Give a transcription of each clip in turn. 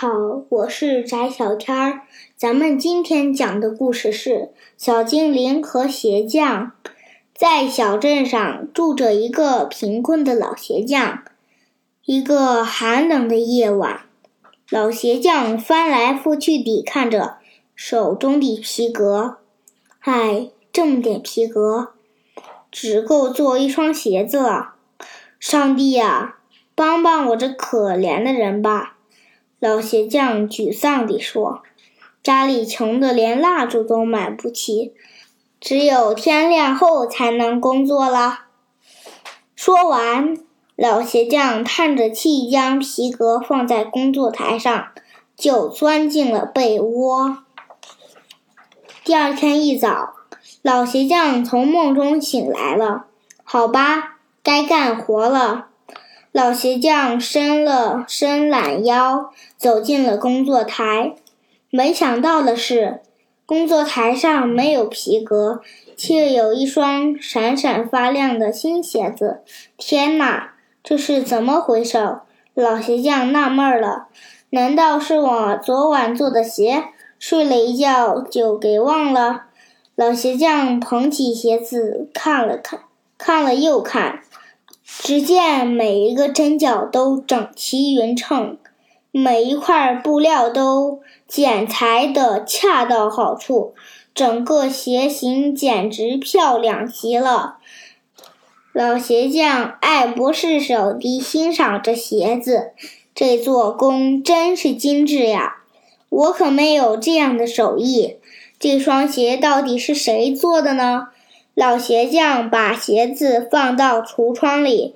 好，我是翟小天儿。咱们今天讲的故事是《小精灵和鞋匠》。在小镇上住着一个贫困的老鞋匠。一个寒冷的夜晚，老鞋匠翻来覆去地看着手中的皮革。唉，这么点皮革，只够做一双鞋子了。上帝呀，帮帮我这可怜的人吧！老鞋匠沮丧地说：“家里穷得连蜡烛都买不起，只有天亮后才能工作了。”说完，老鞋匠叹着气，将皮革放在工作台上，就钻进了被窝。第二天一早，老鞋匠从梦中醒来了。好吧，该干活了。老鞋匠伸了伸懒腰，走进了工作台。没想到的是，工作台上没有皮革，却有一双闪闪发亮的新鞋子。天哪，这是怎么回事？老鞋匠纳闷了。难道是我昨晚做的鞋，睡了一觉就给忘了？老鞋匠捧起鞋子看了看，看了又看。只见每一个针脚都整齐匀称，每一块布料都剪裁的恰到好处，整个鞋型简直漂亮极了。老鞋匠爱不释手地欣赏着鞋子，这做工真是精致呀！我可没有这样的手艺。这双鞋到底是谁做的呢？老鞋匠把鞋子放到橱窗里，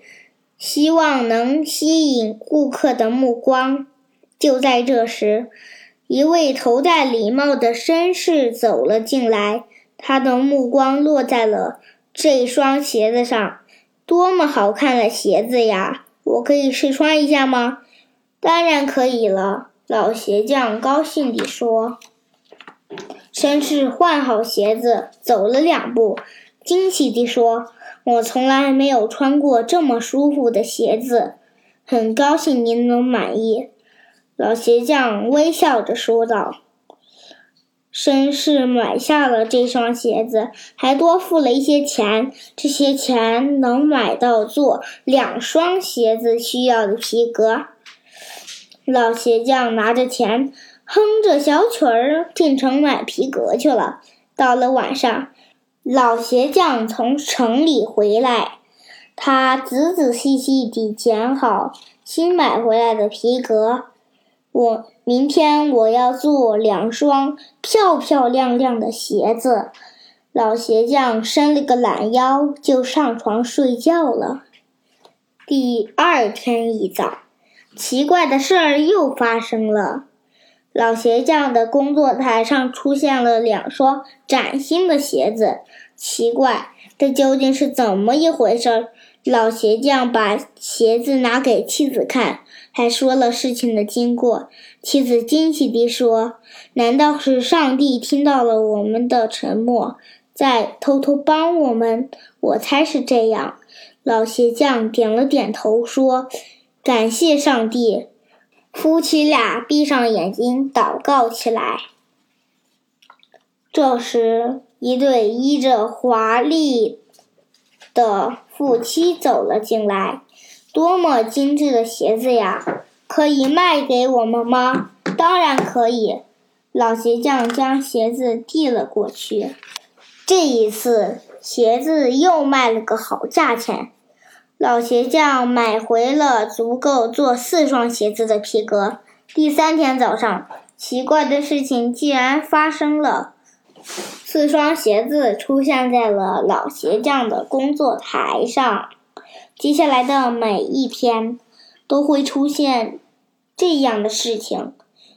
希望能吸引顾客的目光。就在这时，一位头戴礼帽的绅士走了进来，他的目光落在了这双鞋子上。多么好看的鞋子呀！我可以试穿一下吗？当然可以了，老鞋匠高兴地说。绅士换好鞋子，走了两步。惊喜地说：“我从来没有穿过这么舒服的鞋子，很高兴您能满意。”老鞋匠微笑着说道。绅士买下了这双鞋子，还多付了一些钱。这些钱能买到做两双鞋子需要的皮革。老鞋匠拿着钱，哼着小曲儿进城买皮革去了。到了晚上。老鞋匠从城里回来，他仔仔细细地剪好新买回来的皮革。我明天我要做两双漂漂亮亮的鞋子。老鞋匠伸了个懒腰，就上床睡觉了。第二天一早，奇怪的事儿又发生了。老鞋匠的工作台上出现了两双崭新的鞋子。奇怪，这究竟是怎么一回事？老鞋匠把鞋子拿给妻子看，还说了事情的经过。妻子惊喜地说：“难道是上帝听到了我们的沉默，在偷偷帮我们？”我猜是这样。老鞋匠点了点头，说：“感谢上帝。”夫妻俩闭上眼睛祷告起来。这时，一对衣着华丽的夫妻走了进来。多么精致的鞋子呀！可以卖给我们吗？当然可以。老鞋匠将鞋子递了过去。这一次，鞋子又卖了个好价钱。老鞋匠买回了足够做四双鞋子的皮革。第三天早上，奇怪的事情竟然发生了：四双鞋子出现在了老鞋匠的工作台上。接下来的每一天都会出现这样的事情。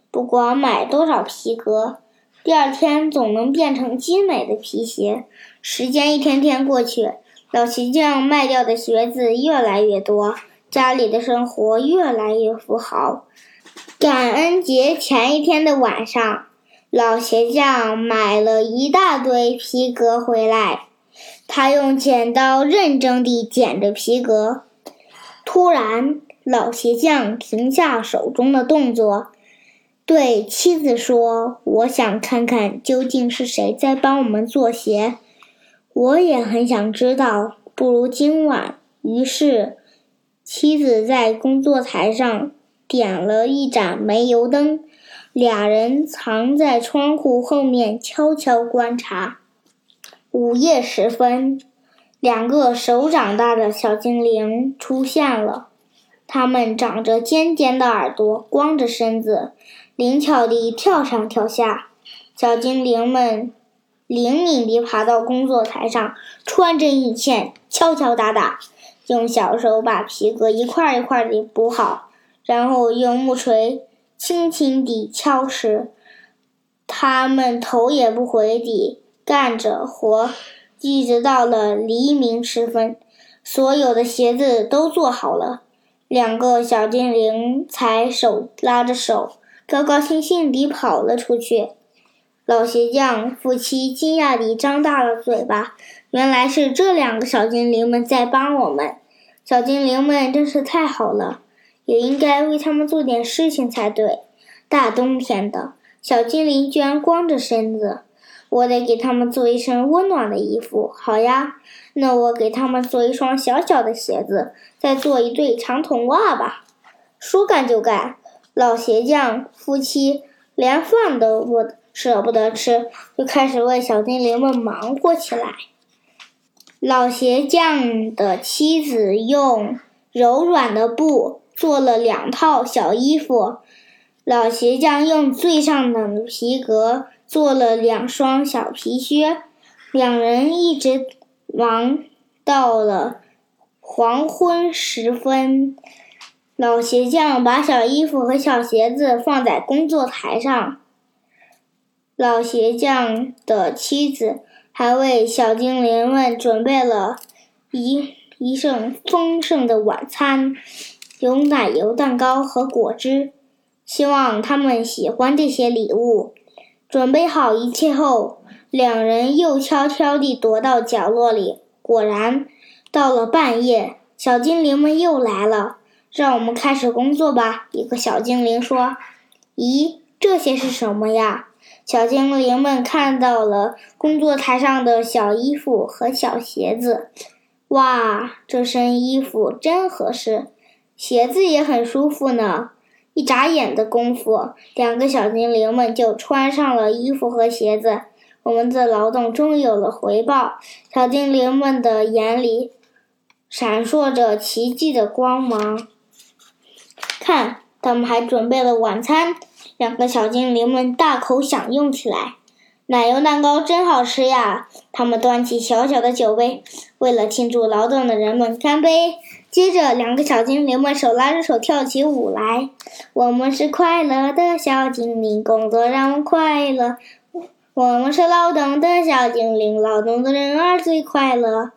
不管买多少皮革，第二天总能变成精美的皮鞋。时间一天天过去。老鞋匠卖掉的鞋子越来越多，家里的生活越来越富豪。感恩节前一天的晚上，老鞋匠买了一大堆皮革回来，他用剪刀认真地剪着皮革。突然，老鞋匠停下手中的动作，对妻子说：“我想看看究竟是谁在帮我们做鞋。我也很想知道。不如今晚。”于是，妻子在工作台上点了一盏煤油灯，俩人藏在窗户后面悄悄观察。午夜时分，两个手掌大的小精灵出现了。它们长着尖尖的耳朵，光着身子，灵巧地跳上跳下。小精灵们灵敏地爬到工作台上，穿针引线，敲敲打打。用小手把皮革一块一块地补好，然后用木锤轻轻地敲实。他们头也不回地干着活，一直到了黎明时分，所有的鞋子都做好了。两个小精灵才手拉着手，高高兴兴地跑了出去。老鞋匠夫妻惊讶地张大了嘴巴。原来是这两个小精灵们在帮我们，小精灵们真是太好了，也应该为他们做点事情才对。大冬天的，小精灵居然光着身子，我得给他们做一身温暖的衣服。好呀，那我给他们做一双小小的鞋子，再做一对长筒袜吧。说干就干，老鞋匠夫妻连饭都不舍不得吃，就开始为小精灵们忙活起来。老鞋匠的妻子用柔软的布做了两套小衣服，老鞋匠用最上等的皮革做了两双小皮靴。两人一直忙到了黄昏时分。老鞋匠把小衣服和小鞋子放在工作台上，老鞋匠的妻子。还为小精灵们准备了一一盛丰盛的晚餐，有奶油蛋糕和果汁，希望他们喜欢这些礼物。准备好一切后，两人又悄悄地躲到角落里。果然，到了半夜，小精灵们又来了。让我们开始工作吧，一个小精灵说。“咦，这些是什么呀？”小精灵们看到了工作台上的小衣服和小鞋子，哇，这身衣服真合适，鞋子也很舒服呢。一眨眼的功夫，两个小精灵们就穿上了衣服和鞋子。我们的劳动终有了回报，小精灵们的眼里闪烁着奇迹的光芒。看，他们还准备了晚餐。两个小精灵们大口享用起来，奶油蛋糕真好吃呀！他们端起小小的酒杯，为了庆祝劳动的人们干杯。接着，两个小精灵们手拉着手跳起舞来。我们是快乐的小精灵，工作让我们快乐。我们是劳动的小精灵，劳动的人儿最快乐。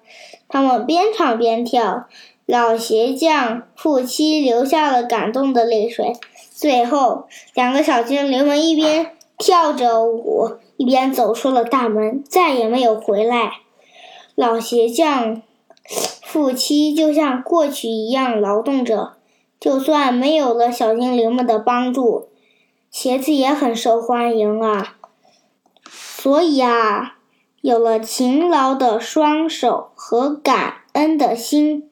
他们边唱边跳，老鞋匠夫妻流下了感动的泪水。最后，两个小精灵们一边跳着舞，一边走出了大门，再也没有回来。老鞋匠夫妻就像过去一样劳动着，就算没有了小精灵们的帮助，鞋子也很受欢迎啊。所以啊，有了勤劳的双手和感恩的心，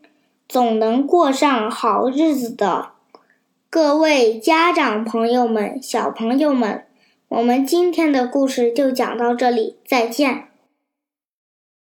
总能过上好日子的。各位家长朋友们、小朋友们，我们今天的故事就讲到这里，再见。